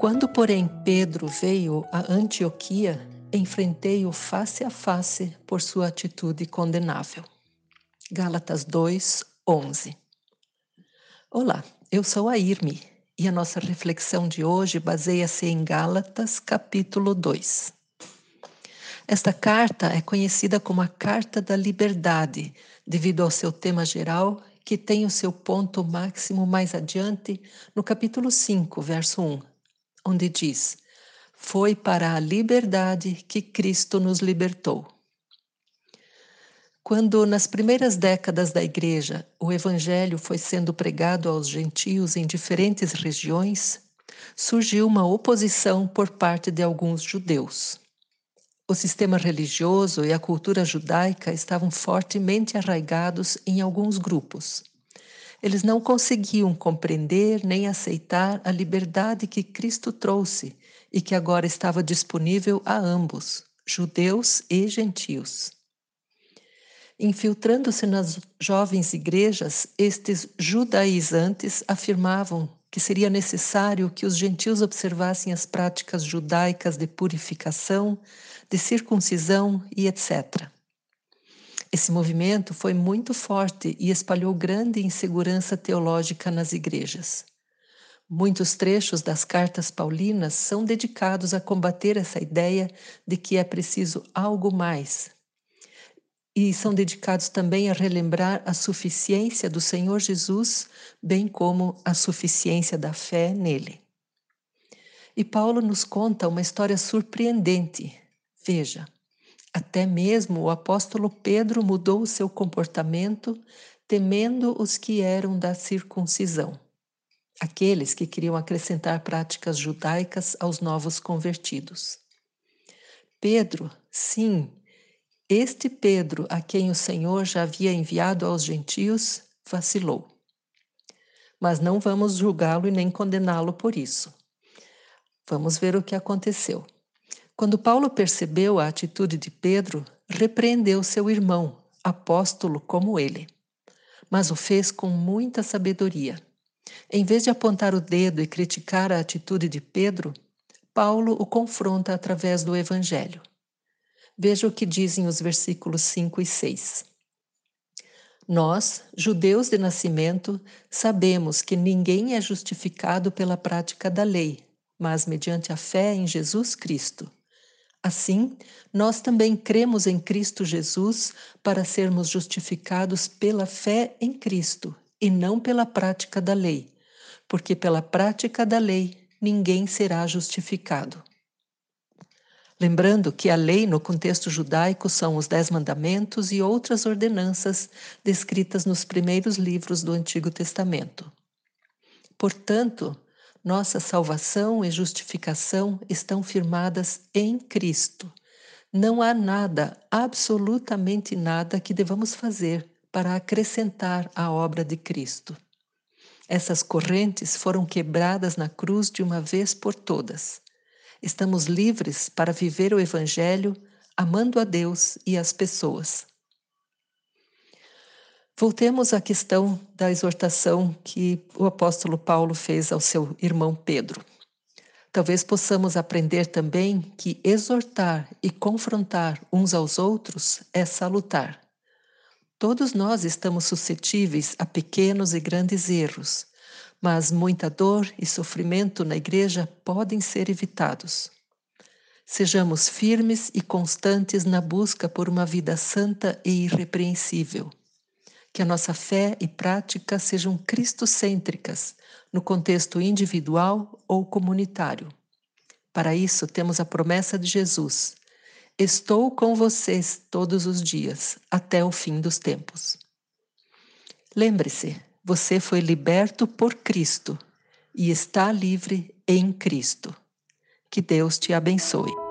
Quando, porém, Pedro veio a Antioquia, enfrentei-o face a face por sua atitude condenável. Gálatas 2, 11. Olá, eu sou a Irme e a nossa reflexão de hoje baseia-se em Gálatas, capítulo 2. Esta carta é conhecida como a Carta da Liberdade, devido ao seu tema geral, que tem o seu ponto máximo mais adiante, no capítulo 5, verso 1, onde diz: Foi para a liberdade que Cristo nos libertou. Quando, nas primeiras décadas da Igreja, o Evangelho foi sendo pregado aos gentios em diferentes regiões, surgiu uma oposição por parte de alguns judeus. O sistema religioso e a cultura judaica estavam fortemente arraigados em alguns grupos. Eles não conseguiam compreender nem aceitar a liberdade que Cristo trouxe e que agora estava disponível a ambos, judeus e gentios. Infiltrando-se nas jovens igrejas, estes judaizantes afirmavam que seria necessário que os gentios observassem as práticas judaicas de purificação, de circuncisão e etc. Esse movimento foi muito forte e espalhou grande insegurança teológica nas igrejas. Muitos trechos das cartas paulinas são dedicados a combater essa ideia de que é preciso algo mais, e são dedicados também a relembrar a suficiência do Senhor Jesus, bem como a suficiência da fé nele. E Paulo nos conta uma história surpreendente. Veja, até mesmo o apóstolo Pedro mudou o seu comportamento, temendo os que eram da circuncisão, aqueles que queriam acrescentar práticas judaicas aos novos convertidos. Pedro, sim, este Pedro, a quem o Senhor já havia enviado aos gentios, vacilou. Mas não vamos julgá-lo e nem condená-lo por isso. Vamos ver o que aconteceu. Quando Paulo percebeu a atitude de Pedro, repreendeu seu irmão, apóstolo como ele. Mas o fez com muita sabedoria. Em vez de apontar o dedo e criticar a atitude de Pedro, Paulo o confronta através do Evangelho. Veja o que dizem os versículos 5 e 6. Nós, judeus de nascimento, sabemos que ninguém é justificado pela prática da lei, mas mediante a fé em Jesus Cristo. Assim, nós também cremos em Cristo Jesus para sermos justificados pela fé em Cristo e não pela prática da lei, porque pela prática da lei ninguém será justificado. Lembrando que a lei, no contexto judaico, são os Dez Mandamentos e outras ordenanças descritas nos primeiros livros do Antigo Testamento. Portanto, nossa salvação e justificação estão firmadas em Cristo. Não há nada, absolutamente nada, que devamos fazer para acrescentar à obra de Cristo. Essas correntes foram quebradas na cruz de uma vez por todas. Estamos livres para viver o Evangelho amando a Deus e as pessoas. Voltemos à questão da exortação que o apóstolo Paulo fez ao seu irmão Pedro. Talvez possamos aprender também que exortar e confrontar uns aos outros é salutar. Todos nós estamos suscetíveis a pequenos e grandes erros, mas muita dor e sofrimento na igreja podem ser evitados. Sejamos firmes e constantes na busca por uma vida santa e irrepreensível. Que a nossa fé e prática sejam cristocêntricas, no contexto individual ou comunitário. Para isso, temos a promessa de Jesus: Estou com vocês todos os dias, até o fim dos tempos. Lembre-se, você foi liberto por Cristo e está livre em Cristo. Que Deus te abençoe.